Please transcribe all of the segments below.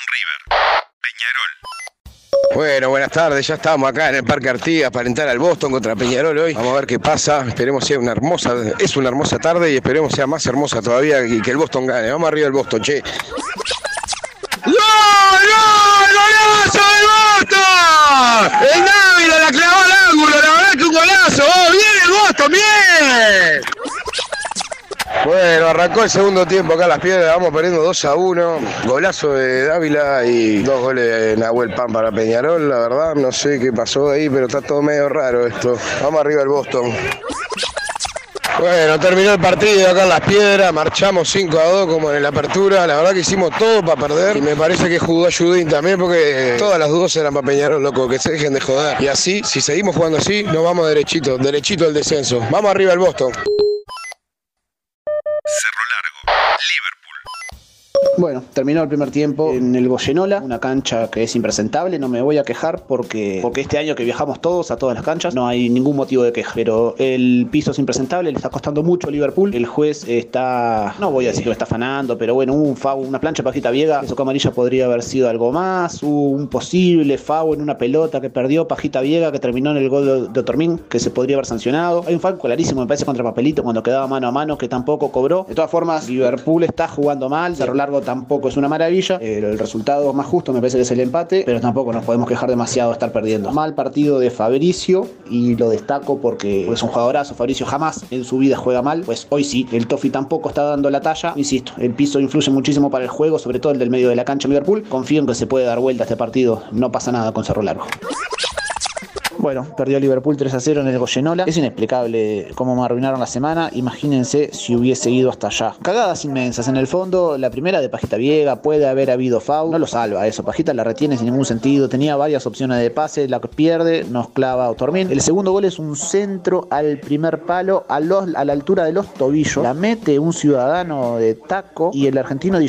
Boston River. Peñarol. Bueno, buenas tardes, ya estamos acá en el Parque Artigas para entrar al Boston contra Peñarol hoy. Vamos a ver qué pasa, esperemos sea una hermosa, es una hermosa tarde y esperemos sea más hermosa todavía y que el Boston gane. Vamos arriba del Boston, che. ¡Gol, gol, golazo del Boston! El Dávila la clavó al ángulo, la verdad que un golazo. ¡Oh, bien el Boston, bien! Bueno, arrancó el segundo tiempo acá a las piedras, vamos perdiendo 2 a 1. Golazo de Dávila y dos goles de Nahuel Pan para Peñarol, la verdad, no sé qué pasó ahí, pero está todo medio raro esto. Vamos arriba el Boston. Bueno, terminó el partido acá en las piedras, marchamos 5 a 2 como en la apertura, la verdad que hicimos todo para perder y me parece que jugó Ayudín también porque todas las dos eran para Peñarol, loco, que se dejen de joder. Y así, si seguimos jugando así, nos vamos derechito, derechito al descenso. Vamos arriba el Boston. Bueno, terminó el primer tiempo en el Goyenola, una cancha que es impresentable, no me voy a quejar porque, porque este año que viajamos todos a todas las canchas no hay ningún motivo de queja, pero el piso es impresentable, le está costando mucho a Liverpool, el juez está, no voy a decir que lo está afanando, pero bueno, hubo un FAU, una plancha pajita Viega, eso amarilla podría haber sido algo más, hubo un posible FAU en una pelota que perdió Pajita Viega que terminó en el gol de, Otormín, que se podría haber sancionado, hay un FAU clarísimo, me parece contra Papelito cuando quedaba mano a mano que tampoco cobró, de todas formas Liverpool está jugando mal, Cerro Largo tampoco es una maravilla. El, resultado más justo me parece que es el empate, pero tampoco nos podemos quejar demasiado de estar perdiendo. Mal partido de Fabricio y lo destaco porque es un jugadorazo. Fabricio jamás en su vida juega mal, pues hoy sí. El Toffee tampoco está dando la talla. Insisto, el piso influye muchísimo para el juego, sobre todo el del medio de la cancha Liverpool. Confío en que se puede dar vuelta este partido. No pasa nada con Cerro Largo. Bueno, perdió Liverpool 3 a 0 en el Goyenola. Es inexplicable cómo me arruinaron la semana. Imagínense si hubiese ido hasta allá. Cagadas inmensas. En el fondo, la primera de Pajita Viega, puede haber habido foul. No lo salva eso. Pajita la retiene sin ningún sentido. Tenía varias opciones de pase. La pierde, nos clava Otormín. El segundo gol es un centro al primer palo, a, a la altura de los tobillos. La mete un ciudadano de taco y el argentino Di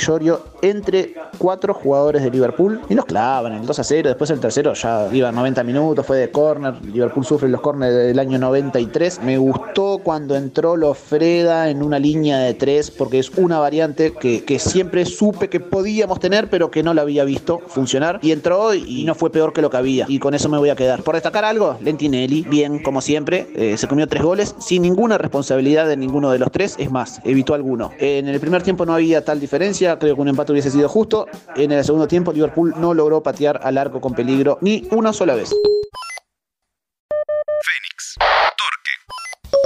entre cuatro jugadores de Liverpool y nos clavan el 2 a 0. Después el tercero ya iba 90 minutos, fue de corner. Liverpool sufre los corners del año 93. Me gustó cuando entró Lofreda en una línea de tres porque es una variante que, que siempre supe que podíamos tener, pero que no la había visto funcionar. Y entró y no fue peor que lo que había. Y con eso me voy a quedar. Por destacar algo, Lentinelli, bien como siempre, eh, se comió tres goles sin ninguna responsabilidad de ninguno de los tres. Es más, evitó alguno. En el primer tiempo no había tal diferencia. Creo que un empate hubiese sido justo. En el segundo tiempo, Liverpool no logró patear al arco con peligro ni una sola vez.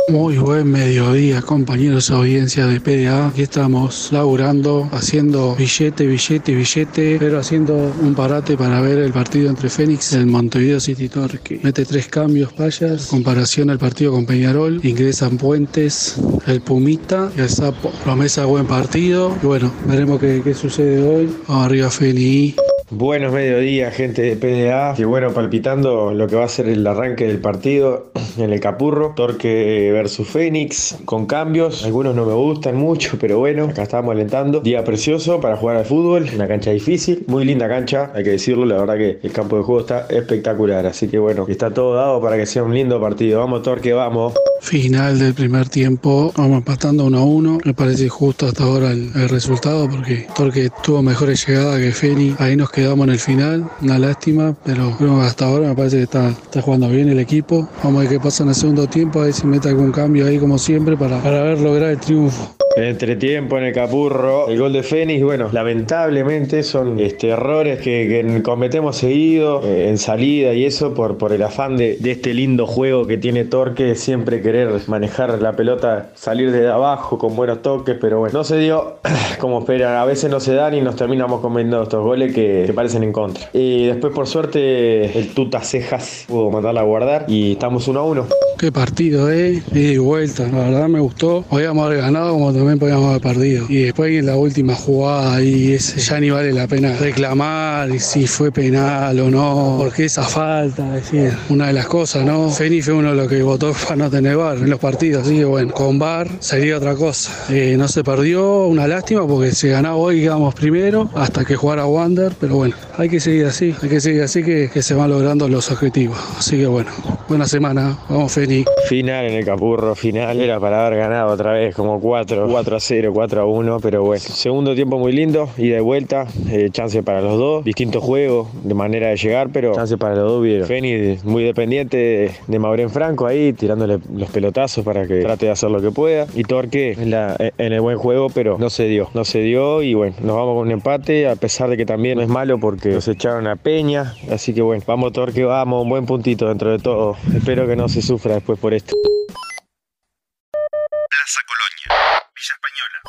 Muy buen mediodía, compañeros audiencia de PDA. Aquí estamos laburando, haciendo billete, billete, billete, pero haciendo un parate para ver el partido entre Fénix y el Montevideo City Torque. Mete tres cambios, payas, comparación al partido con Peñarol. Ingresan Puentes, el Pumita y el Sapo. Promesa buen partido. Y bueno, veremos qué, qué sucede hoy. Arriba, Fénix. Buenos mediodías, gente de PDA. Que bueno, palpitando lo que va a ser el arranque del partido en el Capurro. Torque versus Fénix, con cambios. Algunos no me gustan mucho, pero bueno, acá estamos alentando. Día precioso para jugar al fútbol. Una cancha difícil, muy linda cancha, hay que decirlo. La verdad que el campo de juego está espectacular. Así que bueno, está todo dado para que sea un lindo partido. Vamos, Torque, vamos. Final del primer tiempo, vamos empatando 1 a 1. Me parece justo hasta ahora el, el resultado porque Torque tuvo mejores llegadas que Fénix. Ahí nos quedamos en el final, una lástima, pero creo que hasta ahora me parece que está, está jugando bien el equipo. Vamos a ver qué pasa en el segundo tiempo, a ver si mete algún cambio ahí como siempre para, para ver lograr el triunfo. Entretiempo en el Capurro, el gol de Fénix, bueno, lamentablemente son este, errores que, que cometemos seguido eh, en salida y eso por, por el afán de, de este lindo juego que tiene Torque, siempre querer manejar la pelota, salir de abajo con buenos toques, pero bueno, no se dio como esperan, a veces no se dan y nos terminamos comiendo estos goles que, que parecen en contra. Y después por suerte el Tuta Cejas pudo mandarla a guardar y estamos uno a uno. Qué partido, eh, y vuelta, la verdad me gustó. Podíamos haber ganado como también podíamos haber perdido. Y después en la última jugada ahí ese, ya ni vale la pena reclamar si fue penal o no, porque esa falta, es una de las cosas, ¿no? Fénix fue uno de los que votó para no tener bar en los partidos, así que bueno, con bar sería otra cosa. Eh, no se perdió, una lástima porque se ganaba hoy, quedamos primero, hasta que jugara Wander, pero bueno, hay que seguir así, hay que seguir así que, que se van logrando los objetivos. Así que bueno, buena semana, vamos. Feni. Final en el Capurro, final. Era para haber ganado otra vez, como 4, 4 a 0, 4 a 1, pero bueno. Segundo tiempo muy lindo, ida y vuelta, eh, chance para los dos. Distintos juegos, de manera de llegar, pero chance para los dos vieron. Feni muy dependiente de, de Maurén Franco ahí, tirándole los pelotazos para que trate de hacer lo que pueda. Y Torque en, la- en el buen juego, pero no se dio. No se dio y bueno, nos vamos con un empate, a pesar de que también no es malo porque nos echaron a Peña. Así que bueno, vamos Torque, vamos, un buen puntito dentro de todo. Espero que no se sufra después por esto. Plaza Colonia, Villa Española.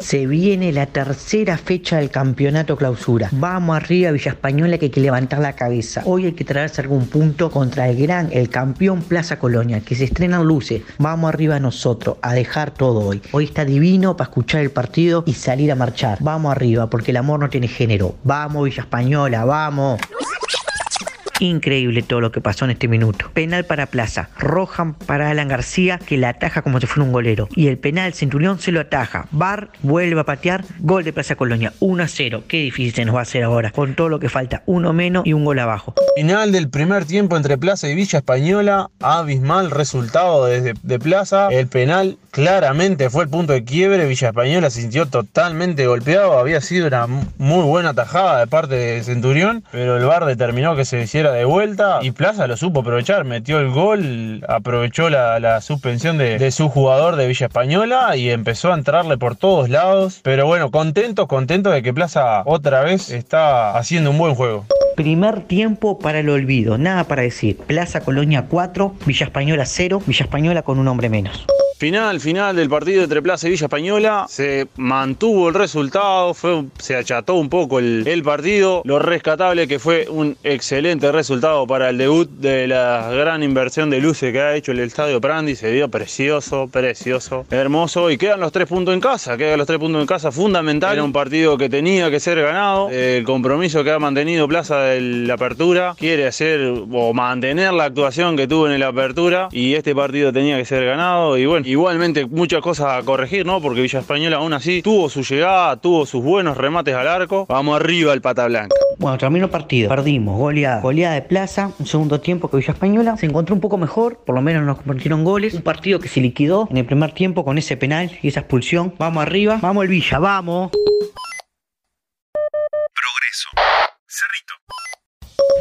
Se viene la tercera fecha del campeonato clausura. Vamos arriba Villa Española que hay que levantar la cabeza. Hoy hay que traerse algún punto contra el gran, el campeón Plaza Colonia, que se estrenan luces. Vamos arriba nosotros a dejar todo hoy. Hoy está divino para escuchar el partido y salir a marchar. Vamos arriba porque el amor no tiene género. Vamos Villa Española, vamos. Increíble todo lo que pasó en este minuto. Penal para Plaza. Rojan para Alan García, que la ataja como si fuera un golero. Y el penal Centurión se lo ataja. Bar vuelve a patear. Gol de Plaza Colonia. 1 a 0. Qué difícil se nos va a hacer ahora. Con todo lo que falta. Uno menos y un gol abajo. Final del primer tiempo entre Plaza y Villa Española. Abismal resultado desde de Plaza. El penal claramente fue el punto de quiebre. Villa Española se sintió totalmente golpeado. Había sido una mu- muy buena tajada de parte de Centurión. Pero el VAR determinó que se hiciera de vuelta. Y Plaza lo supo aprovechar. Metió el gol. Aprovechó la, la suspensión de, de su jugador de Villa Española. Y empezó a entrarle por todos lados. Pero bueno, contento, contento de que Plaza otra vez está haciendo un buen juego. Primer tiempo para el olvido. Nada para decir. Plaza Colonia 4. Villa Española 0. Villa Española con un hombre menos. Final, final del partido entre Plaza y Villa Española. Se mantuvo el resultado, fue, se acható un poco el, el partido. Lo rescatable que fue un excelente resultado para el debut de la gran inversión de luces que ha hecho el Estadio Prandi. Se dio precioso, precioso, hermoso. Y quedan los tres puntos en casa, quedan los tres puntos en casa, fundamental. Era un partido que tenía que ser ganado. El compromiso que ha mantenido Plaza de la apertura quiere hacer o mantener la actuación que tuvo en la apertura. Y este partido tenía que ser ganado. Y bueno, igualmente muchas cosas a corregir, ¿no? Porque Villa Española aún así tuvo su llegada, tuvo sus buenos remates al arco. Vamos arriba el pata blanca. Bueno, terminó partido. Perdimos. Goleada. Goleada de Plaza. Un segundo tiempo que Villa Española se encontró un poco mejor. Por lo menos nos convirtieron goles. Un partido que se liquidó en el primer tiempo con ese penal y esa expulsión. Vamos arriba. Vamos el Villa. Vamos.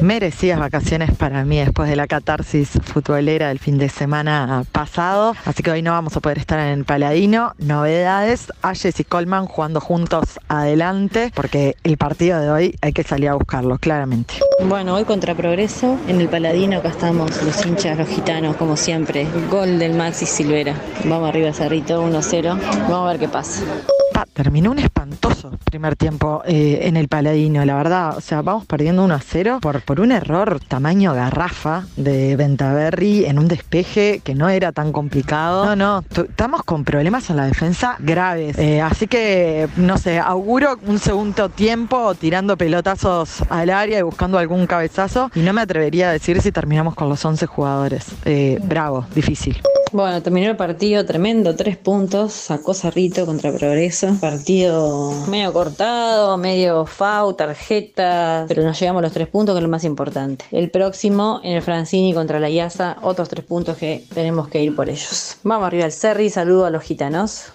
Merecidas vacaciones para mí después de la catarsis futbolera del fin de semana pasado. Así que hoy no vamos a poder estar en el Paladino. Novedades, Ayes y Coleman jugando juntos adelante, porque el partido de hoy hay que salir a buscarlo, claramente. Bueno, hoy contra Progreso, en el Paladino, acá estamos los hinchas, los gitanos, como siempre. Gol del Maxi Silvera. Vamos arriba, Cerrito, 1-0. Vamos a ver qué pasa. Terminó un espantoso primer tiempo eh, en el Paladino, la verdad. O sea, vamos perdiendo 1 a 0 por, por un error tamaño garrafa de Ventaverri en un despeje que no era tan complicado. No, no, estamos con problemas en la defensa graves. Eh, así que, no sé, auguro un segundo tiempo tirando pelotazos al área y buscando algún cabezazo. Y no me atrevería a decir si terminamos con los 11 jugadores. Eh, bravo, difícil. Bueno, terminó el partido tremendo, tres puntos, sacó Cerrito contra Progreso. Partido medio cortado, medio FAU, tarjeta, pero nos llevamos los tres puntos, que es lo más importante. El próximo, en el Francini contra la IASA, otros tres puntos que tenemos que ir por ellos. Vamos arriba al Cerri, saludo a los gitanos.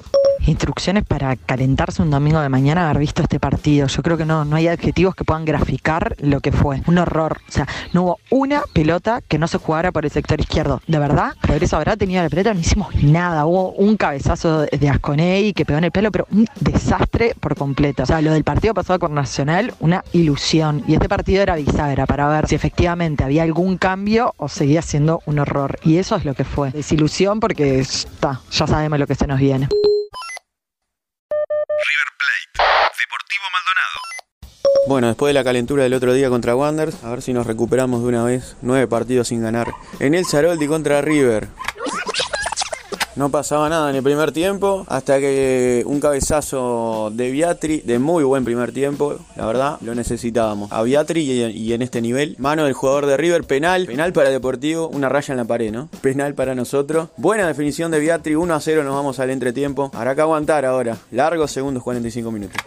Instrucciones para calentarse un domingo de mañana haber visto este partido. Yo creo que no, no hay adjetivos que puedan graficar lo que fue. Un horror. O sea, no hubo una pelota que no se jugara por el sector izquierdo. De verdad, Progreso habrá tenido la pelota, no hicimos nada. Hubo un cabezazo de Asconei que pegó en el pelo, pero un desastre por completo. O sea, lo del partido pasado con Nacional, una ilusión. Y este partido era bisagra para ver si efectivamente había algún cambio o seguía siendo un horror. Y eso es lo que fue. Desilusión porque está, ya sabemos lo que se nos viene. River Plate. Deportivo Maldonado. Bueno, después de la calentura del otro día contra Wanderers, a ver si nos recuperamos de una vez. Nueve partidos sin ganar. En el Zaroldi contra River. No pasaba nada en el primer tiempo, hasta que un cabezazo de Viatri, de muy buen primer tiempo, la verdad, lo necesitábamos. A Viatri y, en este nivel, mano del jugador de River, penal, penal para Deportivo, una raya en la pared, ¿no? Penal para nosotros. Buena definición de Viatri, 1 a 0 nos vamos al entretiempo. Habrá que aguantar ahora. Largos segundos, 45 minutos.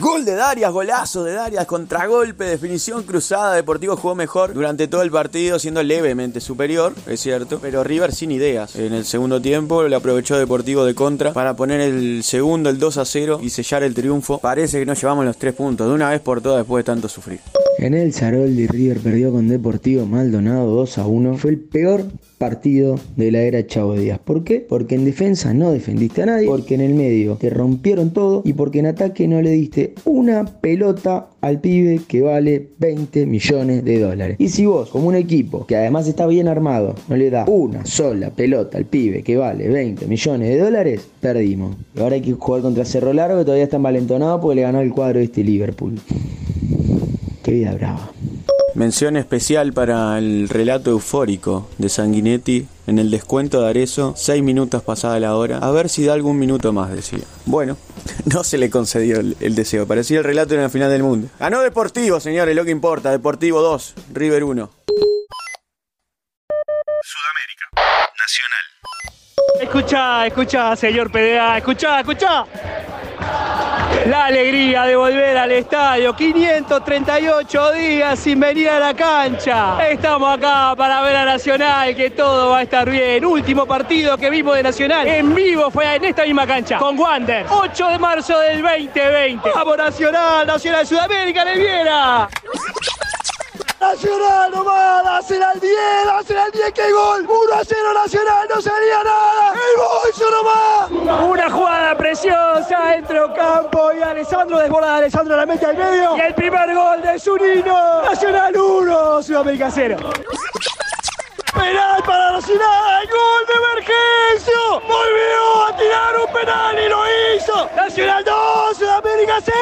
Gol de Darias, golazo de Darias, contragolpe, definición cruzada. Deportivo jugó mejor durante todo el partido, siendo levemente superior, es cierto. Pero River sin ideas. En el segundo tiempo le aprovechó Deportivo de contra para poner el segundo, el 2 a 0 y sellar el triunfo. Parece que nos llevamos los tres puntos de una vez por todas después de tanto sufrir. En el Saroldi River perdió con Deportivo Maldonado 2 a 1. Fue el peor partido de la era Chavo Díaz. ¿Por qué? Porque en defensa no defendiste a nadie, porque en el medio te rompieron todo y porque en ataque no le diste una pelota al pibe que vale 20 millones de dólares. Y si vos, como un equipo que además está bien armado, no le da una sola pelota al pibe que vale 20 millones de dólares, perdimos. Ahora hay que jugar contra Cerro Largo que todavía está envalentonado porque le ganó el cuadro este Liverpool. Qué vida brava. Mención especial para el relato eufórico de Sanguinetti en el descuento de Arezo, 6 minutos pasada la hora. A ver si da algún minuto más, decía. Bueno, no se le concedió el, el deseo. Parecía el relato en la final del mundo. Ganó Deportivo, señores, lo que importa. Deportivo 2, River 1. Sudamérica. Nacional. Escucha, escucha, señor PDA, escucha, escucha. La alegría de volver al estadio, 538 días sin venir a la cancha. Estamos acá para ver a Nacional, que todo va a estar bien. Último partido que vimos de Nacional en vivo fue en esta misma cancha, con Wander, 8 de marzo del 2020. Vamos Nacional, Nacional Sudamérica, Viera. Nacional nomás, Nacional al 10, Nacional al 10, que gol. 1 a 0 Nacional, no salía nada. El bolso nomás. Una jugada preciosa entre Ocampo y Alessandro, desborda de Alessandro la mete al medio. Y el primer gol de Zunino. Nacional 1, Sudamérica 0. Penal para Nacional, gol de emergencia. Volvió a tirar un penal y lo hizo. Nacional 2, Sudamérica 0.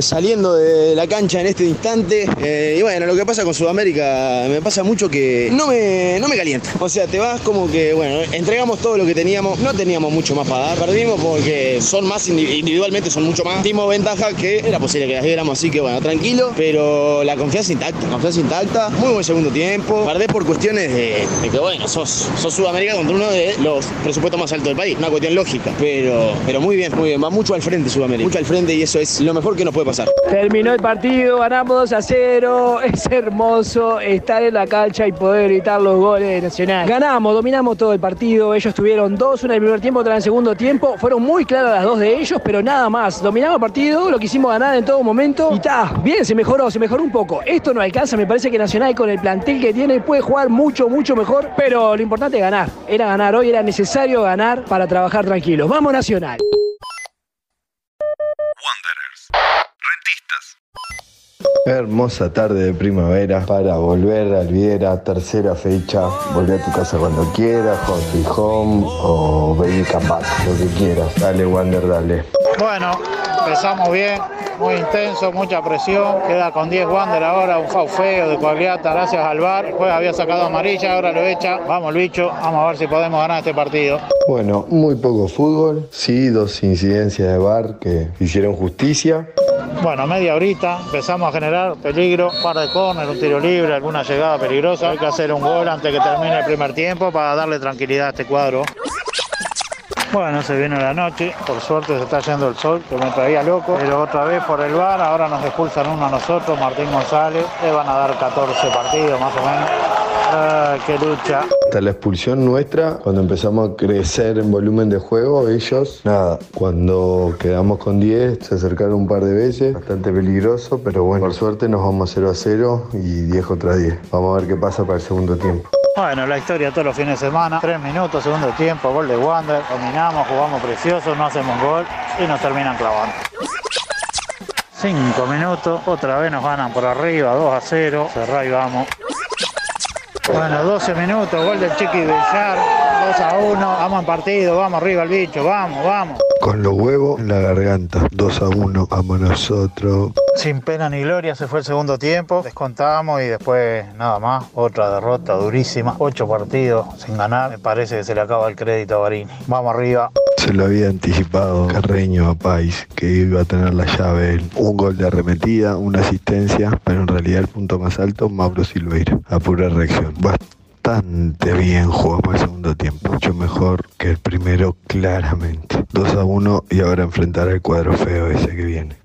Saliendo de la cancha en este instante, eh, y bueno, lo que pasa con Sudamérica me pasa mucho que no me, no me calienta. O sea, te vas como que, bueno, entregamos todo lo que teníamos, no teníamos mucho más para dar, perdimos porque son más individualmente, son mucho más. Dimos ventaja que era posible que las diéramos, así que bueno, tranquilo, pero la confianza intacta, confianza intacta, muy buen segundo tiempo. Perdés por cuestiones de, de que, bueno, sos, sos Sudamérica contra uno de los presupuestos más altos del país, una cuestión lógica, pero, pero muy bien, muy bien, va mucho al frente Sudamérica, mucho al frente y eso es lo mejor que nos puede pasar. Terminó el partido, ganamos 2 a 0. Es hermoso estar en la cancha y poder gritar los goles de Nacional. Ganamos, dominamos todo el partido. Ellos tuvieron dos, una en el primer tiempo, otra en el segundo tiempo. Fueron muy claras las dos de ellos, pero nada más. Dominamos el partido, lo quisimos ganar en todo momento. Y está, bien, se mejoró, se mejoró un poco. Esto no alcanza, me parece que Nacional con el plantel que tiene puede jugar mucho, mucho mejor. Pero lo importante es ganar. Era ganar hoy, era necesario ganar para trabajar tranquilos. Vamos Nacional. Hermosa tarde de primavera para volver a Alviera, tercera fecha. Volver a tu casa cuando quieras, Home Home o Baby Campat, lo que quieras. Dale, Wander, dale. Bueno, empezamos bien, muy intenso, mucha presión. Queda con 10 Wander ahora, un fau feo de Coagliata, gracias al VAR. Después había sacado amarilla, ahora lo echa. Vamos, el bicho, vamos a ver si podemos ganar este partido. Bueno, muy poco fútbol, sí, dos incidencias de VAR que hicieron justicia. Bueno, media horita empezamos a generar peligro, un par de córner, un tiro libre, alguna llegada peligrosa. Hay que hacer un gol antes que termine el primer tiempo para darle tranquilidad a este cuadro. Bueno, se viene la noche, por suerte se está yendo el sol, que me traía loco, pero otra vez por el bar, ahora nos expulsan uno a nosotros, Martín González, le van a dar 14 partidos más o menos. Ah, qué lucha. Hasta la expulsión nuestra, cuando empezamos a crecer en volumen de juego, ellos, nada, cuando quedamos con 10, se acercaron un par de veces, bastante peligroso, pero bueno, por suerte nos vamos 0 a 0 y 10 contra 10. Vamos a ver qué pasa para el segundo tiempo. Bueno, la historia todos los fines de semana, tres minutos, segundo tiempo, gol de Wander, dominamos, jugamos precioso, no hacemos gol y nos terminan clavando. Cinco minutos, otra vez nos ganan por arriba, 2 a 0, cerrá y vamos. Bueno, 12 minutos, gol del Chiqui Villar, 2 a 1, vamos en partido, vamos arriba el bicho, vamos, vamos. Con los huevos en la garganta, 2 a 1, vamos nosotros. Sin pena ni gloria se fue el segundo tiempo, descontamos y después nada más, otra derrota durísima, 8 partidos sin ganar, me parece que se le acaba el crédito a Barini. Vamos arriba. Se lo había anticipado Carreño a Pais que iba a tener la llave él. Un gol de arremetida, una asistencia, pero en realidad el punto más alto, Mauro Silveira. A pura reacción. Bastante bien jugamos el segundo tiempo. Mucho mejor que el primero, claramente. 2 a 1 y ahora enfrentar al cuadro feo ese que viene.